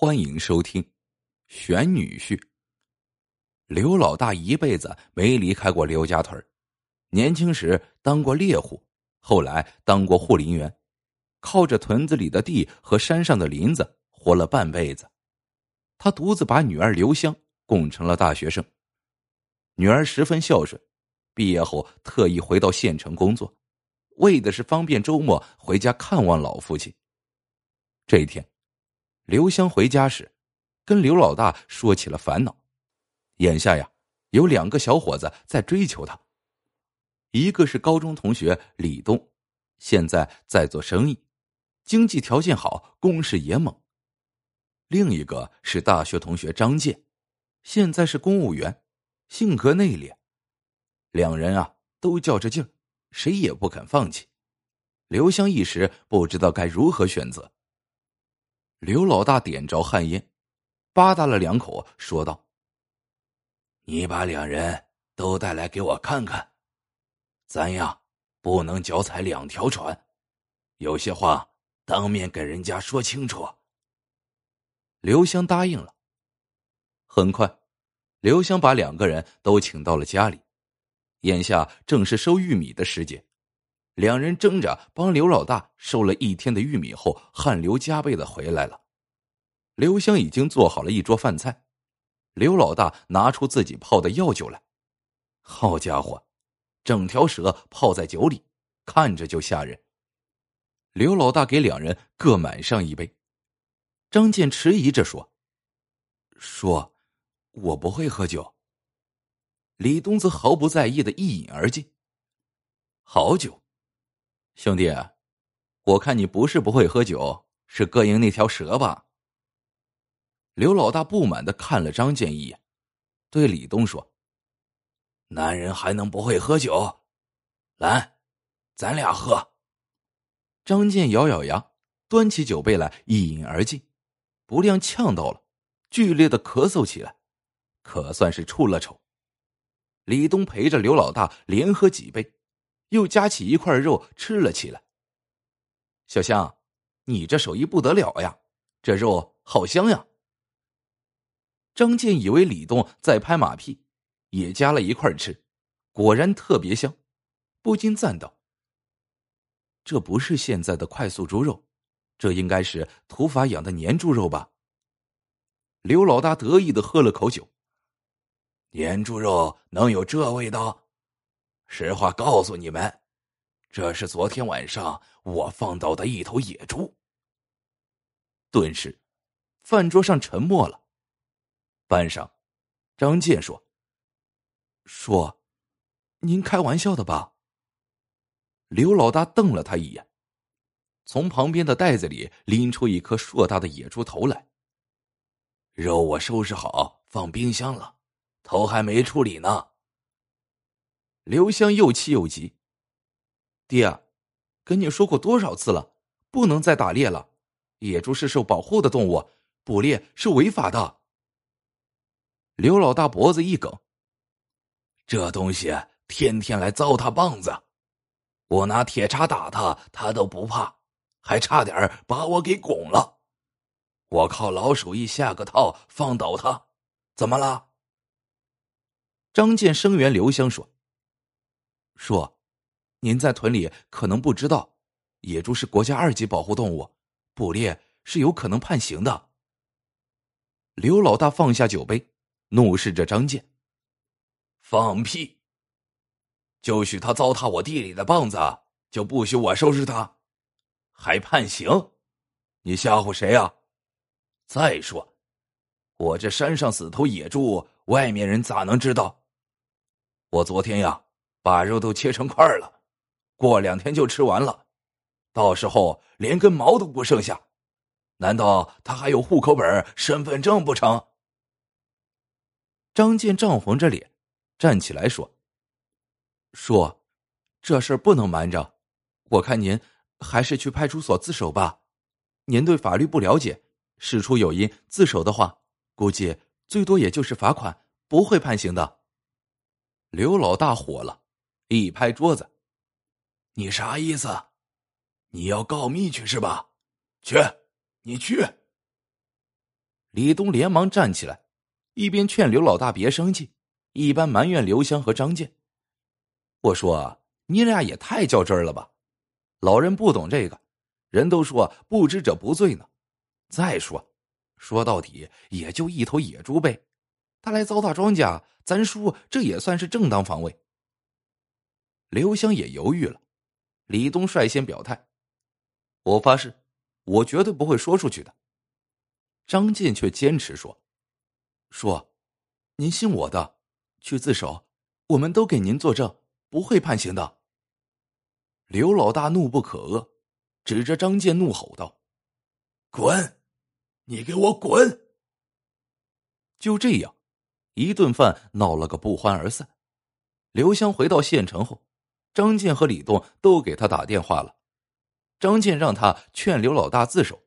欢迎收听《选女婿》。刘老大一辈子没离开过刘家屯年轻时当过猎户，后来当过护林员，靠着屯子里的地和山上的林子活了半辈子。他独自把女儿刘香供成了大学生，女儿十分孝顺，毕业后特意回到县城工作，为的是方便周末回家看望老父亲。这一天。刘香回家时，跟刘老大说起了烦恼。眼下呀，有两个小伙子在追求她。一个是高中同学李东，现在在做生意，经济条件好，攻势也猛。另一个是大学同学张健，现在是公务员，性格内敛。两人啊，都较着劲儿，谁也不肯放弃。刘香一时不知道该如何选择。刘老大点着旱烟，吧嗒了两口，说道：“你把两人都带来给我看看，咱呀不能脚踩两条船，有些话当面给人家说清楚。”刘香答应了。很快，刘香把两个人都请到了家里，眼下正是收玉米的时节。两人争着帮刘老大收了一天的玉米后，汗流浃背的回来了。刘香已经做好了一桌饭菜，刘老大拿出自己泡的药酒来。好家伙，整条蛇泡在酒里，看着就吓人。刘老大给两人各满上一杯。张健迟疑着说：“说，我不会喝酒。”李东子毫不在意的一饮而尽。好酒。兄弟，我看你不是不会喝酒，是膈应那条蛇吧？刘老大不满的看了张健一眼，对李东说：“男人还能不会喝酒？来，咱俩喝。”张健咬咬牙，端起酒杯来一饮而尽，不料呛到了，剧烈的咳嗽起来，可算是出了丑。李东陪着刘老大连喝几杯。又夹起一块肉吃了起来。小香，你这手艺不得了呀，这肉好香呀。张健以为李东在拍马屁，也夹了一块吃，果然特别香，不禁赞道：“这不是现在的快速猪肉，这应该是土法养的年猪肉吧？”刘老大得意的喝了口酒：“年猪肉能有这味道？”实话告诉你们，这是昨天晚上我放倒的一头野猪。顿时，饭桌上沉默了。半晌，张健说：“说，您开玩笑的吧？”刘老大瞪了他一眼，从旁边的袋子里拎出一颗硕大的野猪头来。肉我收拾好，放冰箱了，头还没处理呢。刘香又气又急，爹，跟你说过多少次了，不能再打猎了。野猪是受保护的动物，捕猎是违法的。刘老大脖子一梗，这东西天天来糟蹋棒子，我拿铁叉打他，他都不怕，还差点把我给拱了。我靠老鼠一下个套放倒他，怎么了？张健声援刘香说。说：“您在屯里可能不知道，野猪是国家二级保护动物，捕猎是有可能判刑的。”刘老大放下酒杯，怒视着张健：“放屁！就许他糟蹋我地里的棒子，就不许我收拾他，还判刑？你吓唬谁呀？再说，我这山上死头野猪，外面人咋能知道？我昨天呀。”把肉都切成块了，过两天就吃完了，到时候连根毛都不剩下。难道他还有户口本、身份证不成？张健涨红着脸，站起来说：“叔，这事不能瞒着，我看您还是去派出所自首吧。您对法律不了解，事出有因自首的话，估计最多也就是罚款，不会判刑的。”刘老大火了。一拍桌子，你啥意思？你要告密去是吧？去，你去。李东连忙站起来，一边劝刘老大别生气，一边埋怨刘香和张健。我说：“你俩也太较真了吧！老人不懂这个，人都说不知者不罪呢。再说，说到底也就一头野猪呗。他来糟蹋庄稼，咱叔这也算是正当防卫。”刘香也犹豫了，李东率先表态：“我发誓，我绝对不会说出去的。”张健却坚持说：“说，您信我的，去自首，我们都给您作证。”不会判刑的。刘老大怒不可遏，指着张健怒吼道：“滚！你给我滚！”就这样，一顿饭闹了个不欢而散。刘香回到县城后，张健和李栋都给他打电话了。张健让他劝刘老大自首，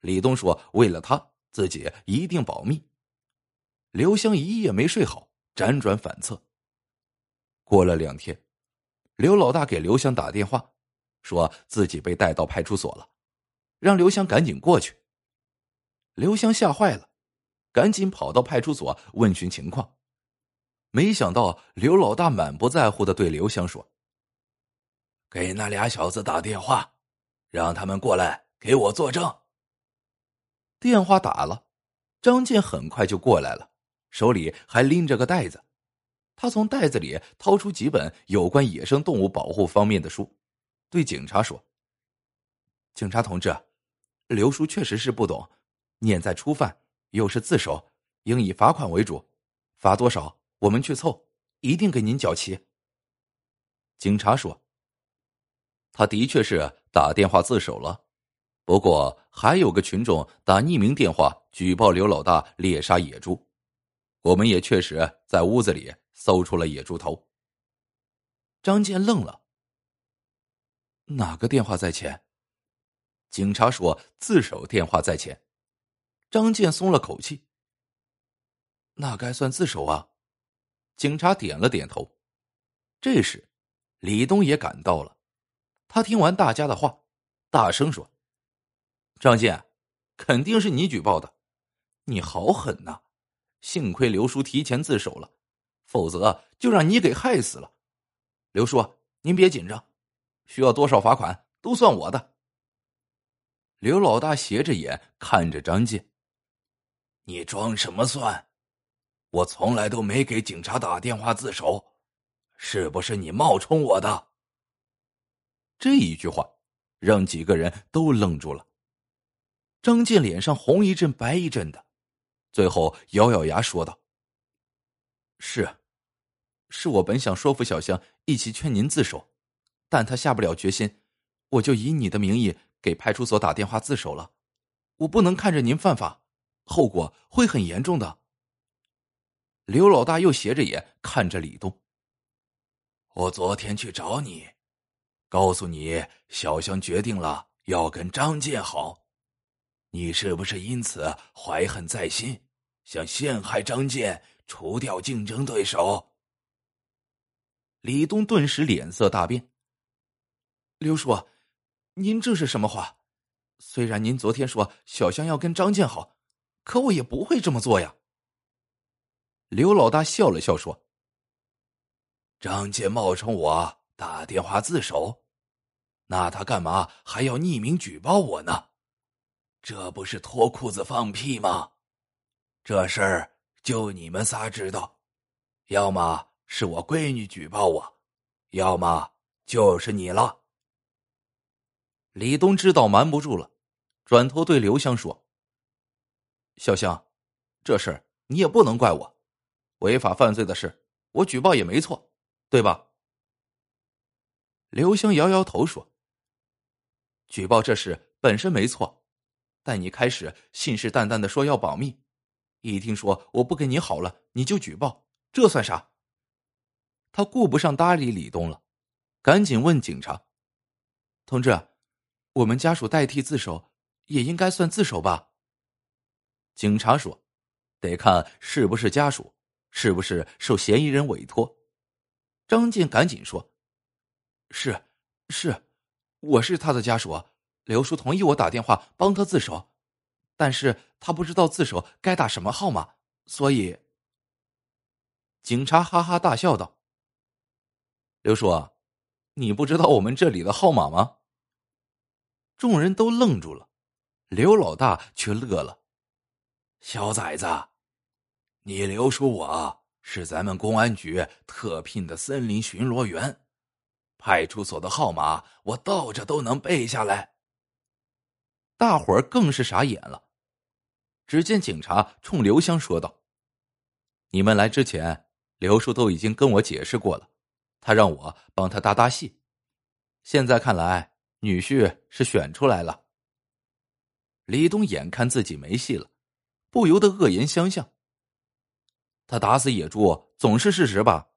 李栋说：“为了他，自己一定保密。”刘香一夜没睡好，辗转反侧。过了两天，刘老大给刘香打电话，说自己被带到派出所了，让刘香赶紧过去。刘香吓坏了，赶紧跑到派出所问询情况。没想到刘老大满不在乎的对刘香说：“给那俩小子打电话，让他们过来给我作证。”电话打了，张健很快就过来了，手里还拎着个袋子。他从袋子里掏出几本有关野生动物保护方面的书，对警察说：“警察同志，刘叔确实是不懂，念在初犯，又是自首，应以罚款为主，罚多少我们去凑，一定给您缴齐。”警察说：“他的确是打电话自首了，不过还有个群众打匿名电话举报刘老大猎杀野猪，我们也确实在屋子里。”搜出了野猪头。张健愣了。哪个电话在前？警察说自首电话在前。张健松了口气。那该算自首啊？警察点了点头。这时，李东也赶到了。他听完大家的话，大声说：“张健，肯定是你举报的，你好狠呐！幸亏刘叔提前自首了。”否则就让你给害死了，刘叔，您别紧张，需要多少罚款都算我的。刘老大斜着眼看着张健，你装什么蒜？我从来都没给警察打电话自首，是不是你冒充我的？这一句话让几个人都愣住了。张健脸上红一阵白一阵的，最后咬咬牙说道：“是。”是我本想说服小香一起劝您自首，但他下不了决心，我就以你的名义给派出所打电话自首了。我不能看着您犯法，后果会很严重的。刘老大又斜着眼看着李东。我昨天去找你，告诉你小香决定了要跟张建好，你是不是因此怀恨在心，想陷害张建，除掉竞争对手？李东顿时脸色大变。刘叔，您这是什么话？虽然您昨天说小香要跟张建好，可我也不会这么做呀。刘老大笑了笑说：“张建冒充我打电话自首，那他干嘛还要匿名举报我呢？这不是脱裤子放屁吗？这事儿就你们仨知道，要么……”是我闺女举报我，要么就是你了。李东知道瞒不住了，转头对刘香说：“小香，这事你也不能怪我，违法犯罪的事我举报也没错，对吧？”刘香摇摇头说：“举报这事本身没错，但你开始信誓旦旦的说要保密，一听说我不跟你好了，你就举报，这算啥？”他顾不上搭理李东了，赶紧问警察：“同志，我们家属代替自首，也应该算自首吧？”警察说：“得看是不是家属，是不是受嫌疑人委托。”张健赶紧说：“是，是，我是他的家属，刘叔同意我打电话帮他自首，但是他不知道自首该打什么号码，所以。警察哈哈大笑道：“刘叔，你不知道我们这里的号码吗？”众人都愣住了，刘老大却乐了：“小崽子，你刘叔我是咱们公安局特聘的森林巡逻员，派出所的号码我倒着都能背下来。”大伙儿更是傻眼了。只见警察冲刘香说道：“你们来之前。”刘叔都已经跟我解释过了，他让我帮他搭搭戏。现在看来，女婿是选出来了。李东眼看自己没戏了，不由得恶言相向。他打死野猪总是事实吧？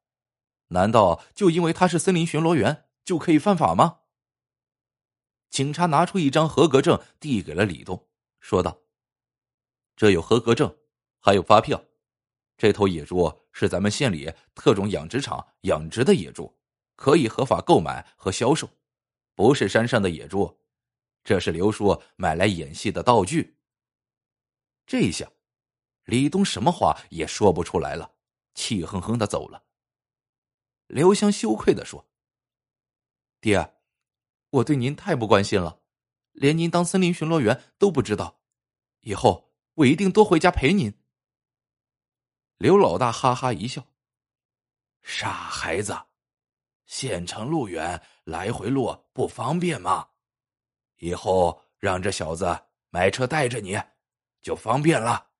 难道就因为他是森林巡逻员就可以犯法吗？警察拿出一张合格证递给了李东，说道：“这有合格证，还有发票。”这头野猪是咱们县里特种养殖场养殖的野猪，可以合法购买和销售，不是山上的野猪。这是刘叔买来演戏的道具。这一下，李东什么话也说不出来了，气哼哼的走了。刘香羞愧的说：“爹，我对您太不关心了，连您当森林巡逻员都不知道。以后我一定多回家陪您。”刘老大哈哈一笑：“傻孩子，县城路远，来回路不方便吗？以后让这小子买车带着你，就方便了。”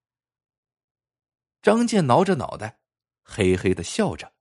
张健挠着脑袋，嘿嘿的笑着。